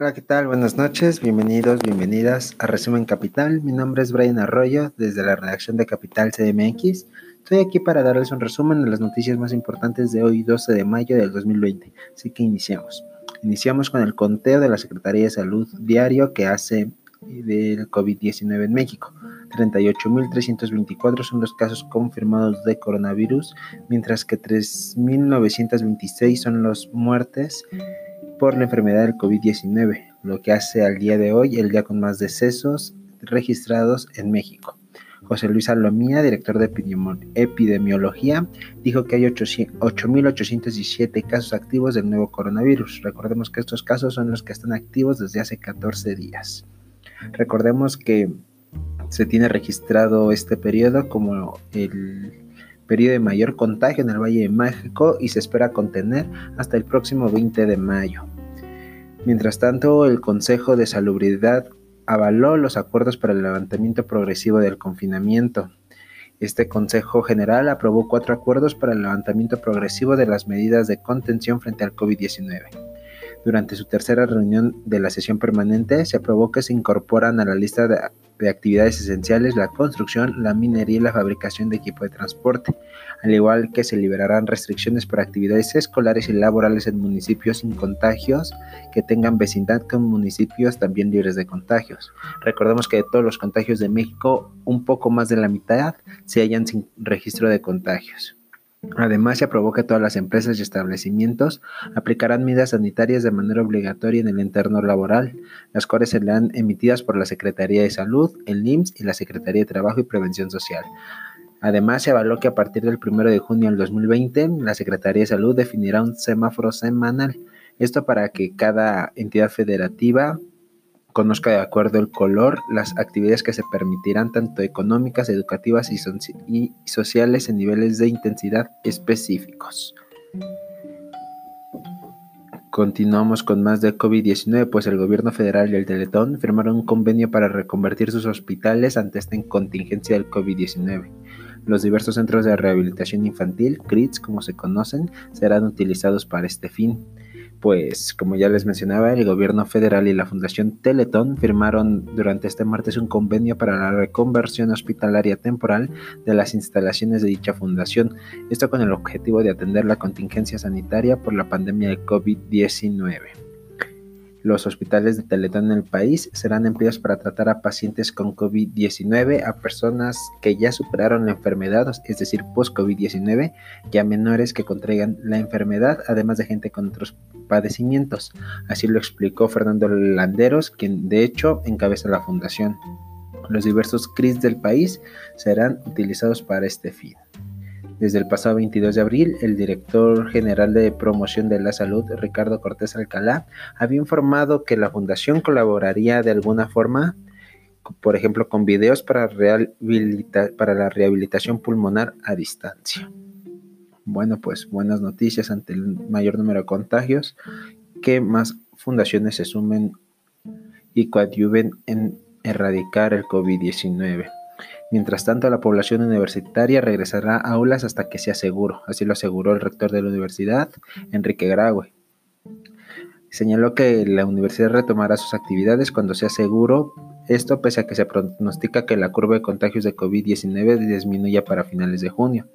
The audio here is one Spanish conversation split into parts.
Hola, ¿qué tal? Buenas noches, bienvenidos, bienvenidas a Resumen Capital. Mi nombre es Brian Arroyo, desde la redacción de Capital CDMX. Estoy aquí para darles un resumen de las noticias más importantes de hoy, 12 de mayo del 2020. Así que iniciamos. Iniciamos con el conteo de la Secretaría de Salud diario que hace del COVID-19 en México. 38.324 son los casos confirmados de coronavirus, mientras que 3.926 son las muertes por la enfermedad del COVID-19, lo que hace al día de hoy el día con más decesos registrados en México. José Luis Alomía, director de epidemiología, dijo que hay 8.817 casos activos del nuevo coronavirus. Recordemos que estos casos son los que están activos desde hace 14 días. Recordemos que se tiene registrado este periodo como el periodo de mayor contagio en el Valle de México y se espera contener hasta el próximo 20 de mayo. Mientras tanto, el Consejo de Salubridad avaló los acuerdos para el levantamiento progresivo del confinamiento. Este Consejo General aprobó cuatro acuerdos para el levantamiento progresivo de las medidas de contención frente al COVID-19. Durante su tercera reunión de la sesión permanente, se aprobó que se incorporan a la lista de de actividades esenciales la construcción, la minería y la fabricación de equipo de transporte, al igual que se liberarán restricciones para actividades escolares y laborales en municipios sin contagios que tengan vecindad con municipios también libres de contagios. Recordemos que de todos los contagios de México, un poco más de la mitad se hallan sin registro de contagios. Además, se aprobó que todas las empresas y establecimientos aplicarán medidas sanitarias de manera obligatoria en el entorno laboral, las cuales serán emitidas por la Secretaría de Salud, el IMSS y la Secretaría de Trabajo y Prevención Social. Además, se avaló que a partir del 1 de junio del 2020, la Secretaría de Salud definirá un semáforo semanal. Esto para que cada entidad federativa conozca de acuerdo el color las actividades que se permitirán tanto económicas, educativas y, sociales en niveles de intensidad específicos. Continuamos con más de COVID-19, pues el gobierno federal y el Teletón firmaron un convenio para reconvertir sus hospitales ante esta contingencia del COVID-19. Los diversos centros de rehabilitación infantil, CRITS como se conocen, serán utilizados para este fin pues como ya les mencionaba, el gobierno federal y la Fundación Teletón firmaron durante este martes un convenio para la reconversión hospitalaria temporal de las instalaciones de dicha fundación, esto con el objetivo de atender la contingencia sanitaria por la pandemia de COVID-19. Los hospitales de Teletón en el país serán empleados para tratar a pacientes con COVID-19, a personas que ya superaron la enfermedad, es decir, post-COVID-19, y a menores que contraigan la enfermedad, además de gente con otros padecimientos. Así lo explicó Fernando Landeros, quien de hecho encabeza la fundación. Los diversos CRIS del país serán utilizados para este fin. Desde el pasado 22 de abril, el director general de promoción de la salud, Ricardo Cortés Alcalá, había informado que la fundación colaboraría de alguna forma, por ejemplo, con videos para, para la rehabilitación pulmonar a distancia. Bueno, pues buenas noticias ante el mayor número de contagios, que más fundaciones se sumen y coadyuven en erradicar el COVID-19. Mientras tanto, la población universitaria regresará a aulas hasta que sea seguro, así lo aseguró el rector de la universidad, Enrique Graue. Señaló que la universidad retomará sus actividades cuando sea seguro, esto pese a que se pronostica que la curva de contagios de COVID-19 disminuya para finales de junio.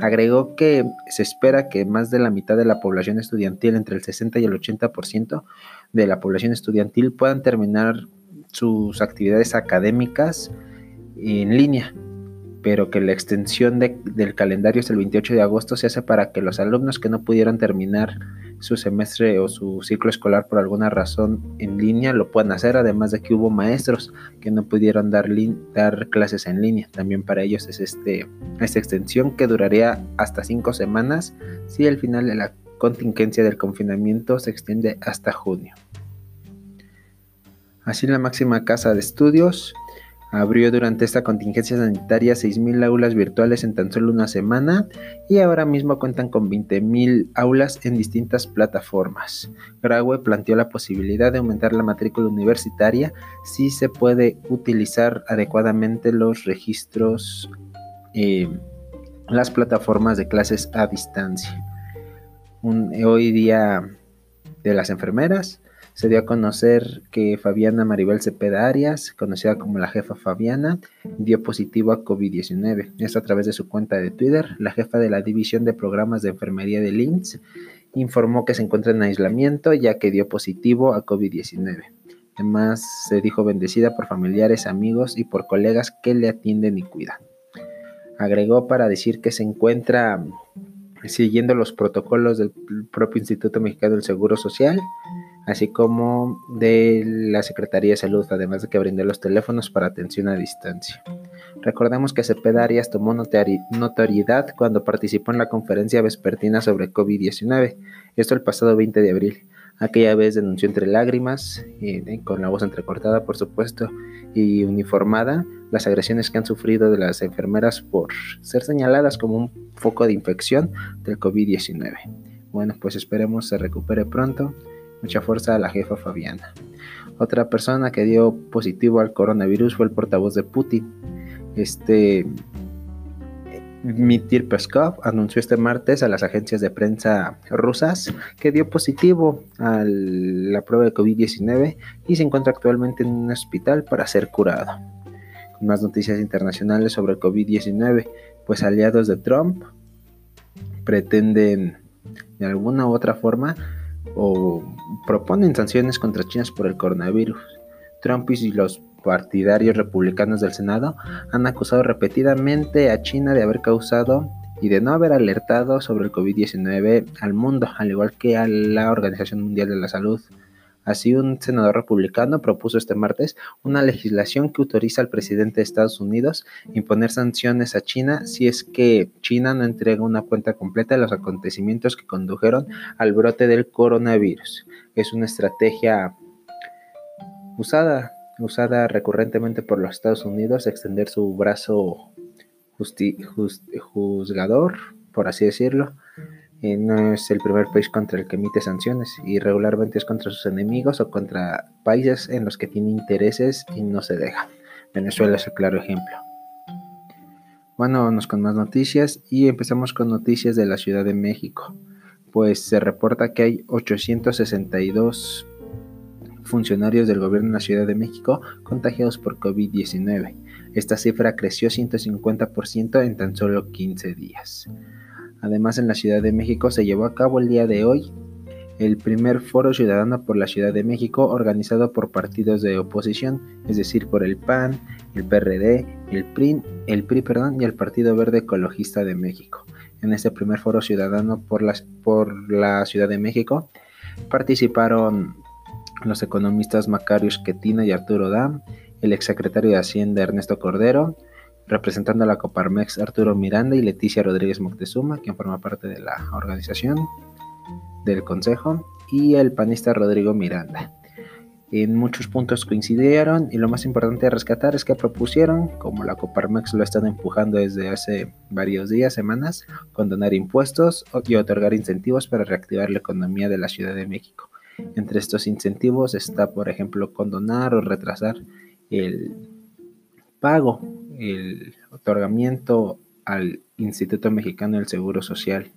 Agregó que se espera que más de la mitad de la población estudiantil, entre el 60 y el 80% de la población estudiantil, puedan terminar sus actividades académicas en línea, pero que la extensión del calendario hasta el 28 de agosto se hace para que los alumnos que no pudieron terminar su semestre o su ciclo escolar por alguna razón en línea lo puedan hacer, además de que hubo maestros que no pudieron dar, dar clases en línea. También para ellos es este, esta extensión que duraría hasta cinco semanas si el final de la contingencia del confinamiento se extiende hasta junio. Así la máxima casa de estudios Abrió durante esta contingencia sanitaria 6.000 aulas virtuales en tan solo una semana y ahora mismo cuentan con 20.000 aulas en distintas plataformas. Graue planteó la posibilidad de aumentar la matrícula universitaria si se puede utilizar adecuadamente los registros, eh, las plataformas de clases a distancia. hoy día de las enfermeras se dio a conocer que Fabiana Maribel Cepeda Arias, conocida como la jefa Fabiana, dio positivo a COVID-19. Esto a través de su cuenta de Twitter. La jefa de la División de Programas de Enfermería de Linz informó que se encuentra en aislamiento ya que dio positivo a COVID-19. Además, se dijo bendecida por familiares, amigos y por colegas que le atienden y cuidan. Agregó para decir que se encuentra siguiendo los protocolos del propio Instituto Mexicano del Seguro Social, así como de la Secretaría de Salud, además de que brindó los teléfonos para atención a distancia. Recordemos que Cepeda Arias tomó notoriedad cuando participó en la conferencia vespertina sobre COVID-19, esto el pasado 20 de abril. Aquella vez denunció entre lágrimas, y con la voz entrecortada por supuesto, y uniformada, las agresiones que han sufrido de las enfermeras por ser señaladas como un foco de infección del COVID-19. Bueno, pues esperemos se recupere pronto. Mucha fuerza a la jefa Fabiana. Otra persona que dio positivo al coronavirus fue el portavoz de Putin. Este Mitir Peskov anunció este martes a las agencias de prensa rusas que dio positivo a la prueba de COVID-19 y se encuentra actualmente en un hospital para ser curado. Con más noticias internacionales sobre el COVID-19, pues aliados de Trump pretenden de alguna u otra forma o proponen sanciones contra China por el coronavirus. Trump y los partidarios republicanos del Senado han acusado repetidamente a China de haber causado y de no haber alertado sobre el COVID-19 al mundo, al igual que a la Organización Mundial de la Salud. Así, un senador republicano propuso este martes una legislación que autoriza al presidente de Estados Unidos imponer sanciones a China si es que China no entrega una cuenta completa de los acontecimientos que condujeron al brote del coronavirus. Es una estrategia usada usada recurrentemente por los Estados Unidos, extender su brazo juzgador, por así decirlo. Eh, no es el primer país contra el que emite sanciones y regularmente es contra sus enemigos o contra países en los que tiene intereses y no se deja. Venezuela es el claro ejemplo. Bueno, vamos con más noticias y empezamos con noticias de la Ciudad de México. Pues se reporta que hay 862 funcionarios del gobierno de la Ciudad de México contagiados por COVID-19. Esta cifra creció 150% en tan solo 15 días. Además, en la Ciudad de México se llevó a cabo el día de hoy el primer foro ciudadano por la Ciudad de México organizado por partidos de oposición, es decir, por el PAN, el PRD, el PRI, el PRI perdón, y el Partido Verde Ecologista de México. En este primer foro ciudadano por, por la Ciudad de México participaron los economistas Macario Schetina y Arturo Dam, el exsecretario de Hacienda Ernesto Cordero, representando a la Coparmex Arturo Miranda y Leticia Rodríguez Moctezuma, quien forma parte de la organización del Consejo, y el panista Rodrigo Miranda. En muchos puntos coincidieron y lo más importante a rescatar es que propusieron, como la Coparmex lo están empujando desde hace varios días, semanas, condonar impuestos y otorgar incentivos para reactivar la economía de la Ciudad de México. Entre estos incentivos está, por ejemplo, condonar o retrasar el pago, el otorgamiento al Instituto Mexicano del Seguro Social.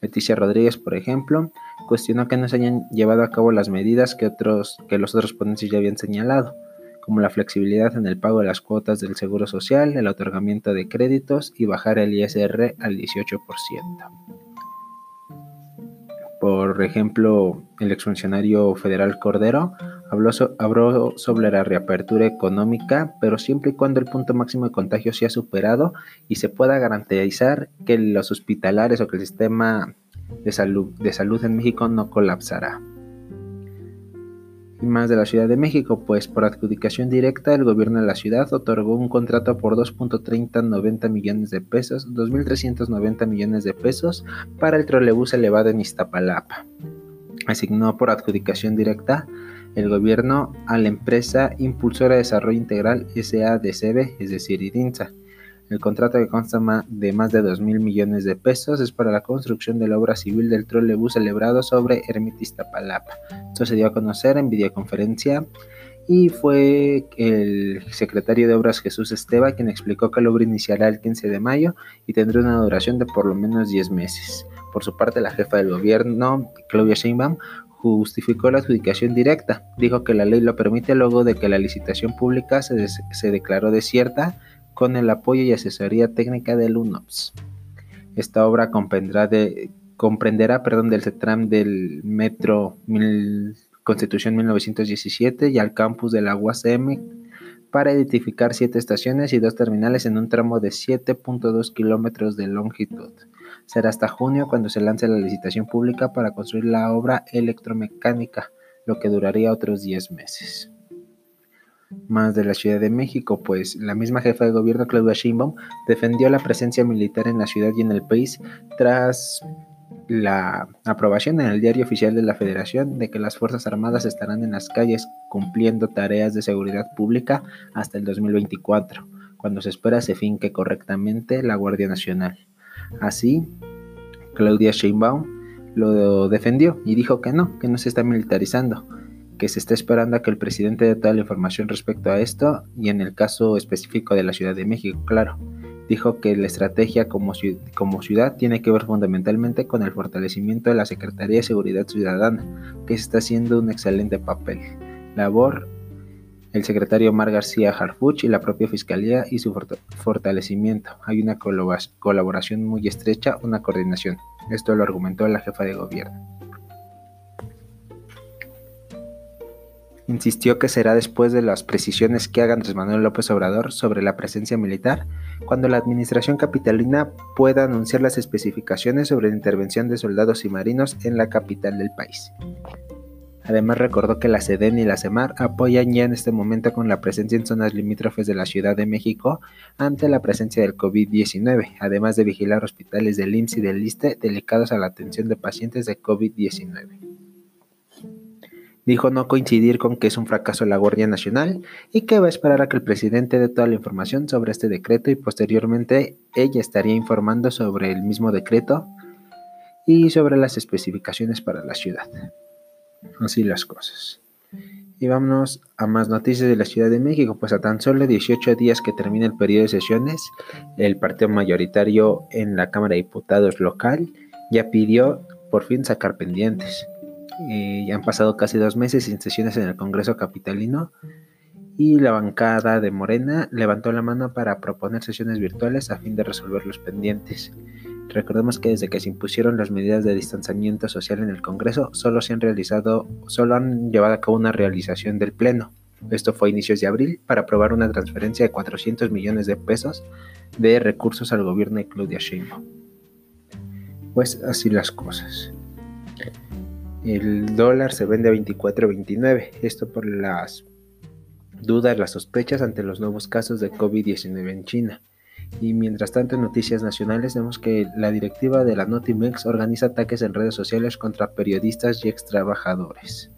Leticia Rodríguez, por ejemplo, cuestionó que no se hayan llevado a cabo las medidas que, otros, que los otros ponentes ya habían señalado, como la flexibilidad en el pago de las cuotas del Seguro Social, el otorgamiento de créditos y bajar el ISR al 18%. Por ejemplo, el exfuncionario federal Cordero habló, sobre la reapertura económica, pero siempre y cuando el punto máximo de contagio sea superado y se pueda garantizar que los hospitalares o que el sistema de salud, de salud en México no colapsará y más de la Ciudad de México, pues por adjudicación directa el gobierno de la ciudad otorgó un contrato por 2.3090 millones de pesos, 2.390 millones de pesos para el trolebús elevado en Iztapalapa. Asignó por adjudicación directa el gobierno a la empresa Impulsora de Desarrollo Integral SADCB, es decir, IDINSA el contrato que consta de más de 2 mil millones de pesos es para la construcción de la obra civil del trolebús celebrado sobre Ermitista Palapa. Esto se dio a conocer en videoconferencia y fue el secretario de Obras Jesús Esteba quien explicó que la obra iniciará el 15 de mayo y tendrá una duración de por lo menos 10 meses. Por su parte, la jefa del gobierno, Claudia Sheinbaum, justificó la adjudicación directa. Dijo que la ley lo permite luego de que la licitación pública se, se declaró desierta con el apoyo y asesoría técnica del UNOPS. Esta obra comprenderá, de, comprenderá del CETRAM del Metro Constitución 1917 y al campus de la UACM para edificar siete estaciones y dos terminales en un tramo de 7.2 kilómetros de longitud. Será hasta junio cuando se lance la licitación pública para construir la obra electromecánica, lo que duraría otros 10 meses. Más de la Ciudad de México, pues la misma jefa de gobierno Claudia Sheinbaum defendió la presencia militar en la ciudad y en el país tras la aprobación en el diario oficial de la Federación de que las Fuerzas Armadas estarán en las calles cumpliendo tareas de seguridad pública hasta el 2024, cuando se espera se finque correctamente la Guardia Nacional. Así, Claudia Sheinbaum lo defendió y dijo que no, que no se está militarizando, que se está esperando a que el presidente dé toda la información respecto a esto y en el caso específico de la Ciudad de México, claro. Dijo que la estrategia como, como ciudad tiene que ver fundamentalmente con el fortalecimiento de la Secretaría de Seguridad Ciudadana, que está haciendo un excelente papel. Labor el secretario Omar García Harfuch y la propia Fiscalía y su fortalecimiento. Hay una colaboración muy estrecha, una coordinación. Esto lo argumentó la jefa de gobierno. Insistió que será después de las precisiones que haga Andrés Manuel López Obrador sobre la presencia militar, cuando la administración capitalina pueda anunciar las especificaciones sobre la intervención de soldados y marinos en la capital del país. Además recordó que la SEDEN y la CEMAR apoyan ya en este momento con la presencia en zonas limítrofes de la Ciudad de México ante la presencia del COVID-19, además de vigilar hospitales del IMSS y del ISTE dedicados a la atención de pacientes de COVID-19. Dijo no coincidir con que es un fracaso la Guardia Nacional y que va a esperar a que el presidente dé toda la información sobre este decreto y posteriormente ella estaría informando sobre el mismo decreto y sobre las especificaciones para la ciudad. Así las cosas. Y vámonos a más noticias de la Ciudad de México. Pues a tan solo 18 días que termine el periodo de sesiones, el partido mayoritario en la Cámara de Diputados local ya pidió por fin sacar pendientes. Ya han pasado casi dos meses sin sesiones en el Congreso Capitalino y la bancada de Morena levantó la mano para proponer sesiones virtuales a fin de resolver los pendientes. Recordemos que desde que se impusieron las medidas de distanciamiento social en el Congreso, solo se han realizado, solo han llevado a cabo una realización del Pleno. Esto fue a inicios de abril para aprobar una transferencia de 400 millones de pesos de recursos al gobierno de Claudia Sheinbaum. Pues así las cosas. El dólar se vende a 24.29, esto por las dudas, las sospechas ante los nuevos casos de COVID-19 en China. Y mientras tanto, en noticias nacionales vemos que la directiva de la Notimex organiza ataques en redes sociales contra periodistas y ex trabajadores.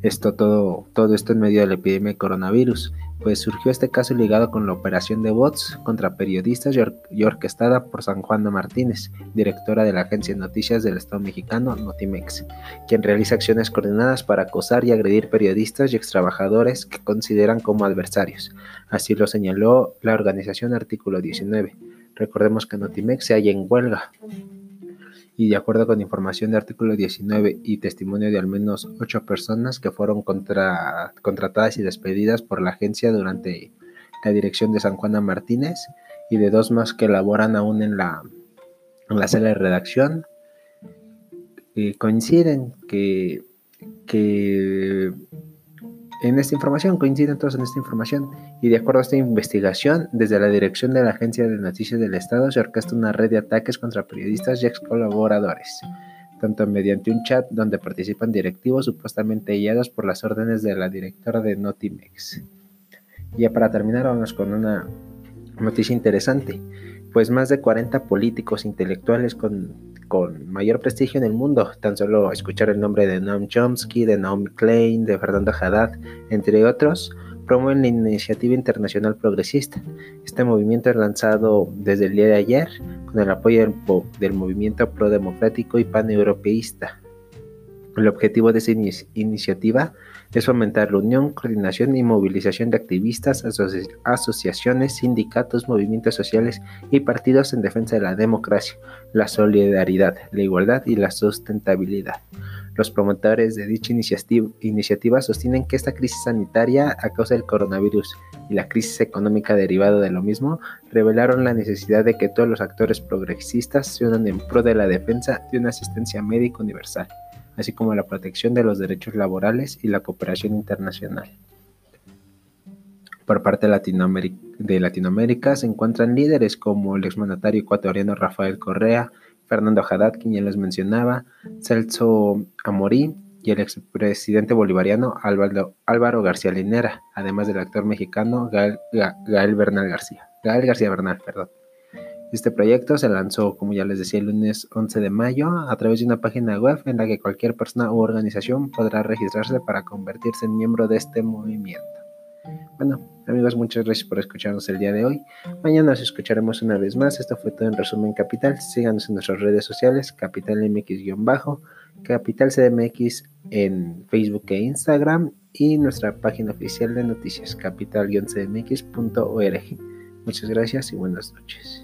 Esto todo, todo esto en medio de la epidemia de coronavirus, pues surgió este caso ligado con la operación de bots contra periodistas y, orquestada por San Juan de Martínez, directora de la agencia de noticias del Estado mexicano Notimex, quien realiza acciones coordinadas para acosar y agredir periodistas y extrabajadores que consideran como adversarios. Así lo señaló la organización Artículo 19. Recordemos que Notimex se halla en huelga y de acuerdo con información de artículo 19 y testimonio de al menos ocho personas que fueron contratadas y despedidas por la agencia durante la dirección de San Juana Martínez y de dos más que laboran aún en la, en la sala de redacción, eh, coinciden que, que en esta información, coinciden todos en esta información, y de acuerdo a esta investigación, desde la dirección de la Agencia de Noticias del Estado se orquesta una red de ataques contra periodistas y ex colaboradores, tanto mediante un chat donde participan directivos supuestamente guiados por las órdenes de la directora de Notimex. Y ya para terminar, vamos con una noticia interesante, pues más de 40 políticos intelectuales con con mayor prestigio en el mundo. Tan solo escuchar el nombre de Noam Chomsky, de Naomi Klein, de Fernando Haddad, entre otros, promueven la iniciativa internacional progresista. Este movimiento es lanzado desde el día de ayer con el apoyo del, del movimiento pro-democrático y paneuropeísta. El objetivo de esta iniciativa es fomentar la unión, coordinación y movilización de activistas, asociaciones, sindicatos, movimientos sociales y partidos en defensa de la democracia, la solidaridad, la igualdad y la sustentabilidad. Los promotores de dicha iniciativa sostienen que esta crisis sanitaria a causa del coronavirus y la crisis económica derivada de lo mismo revelaron la necesidad de que todos los actores progresistas se unan en pro de la defensa de una asistencia médica universal, así como la protección de los derechos laborales y la cooperación internacional. Por parte de Latinoamérica, se encuentran líderes como el exmandatario ecuatoriano Rafael Correa, Fernando Haddad, quien ya les mencionaba, Celso Amorí y el expresidente bolivariano Álvaro, García Linera, además del actor mexicano Gael, Bernal García. García Bernal, perdón. Este proyecto se lanzó, como ya les decía, el lunes 11 de mayo a través de una página web en la que cualquier persona u organización podrá registrarse para convertirse en miembro de este movimiento. Bueno, amigos, muchas gracias por escucharnos el día de hoy. Mañana nos escucharemos una vez más. Esto fue todo en resumen Capital. Síganos en nuestras redes sociales, Capital MX-Bajo, Capital CDMX en Facebook e Instagram y nuestra página oficial de noticias, capital-cdmx.org. Muchas gracias y buenas noches.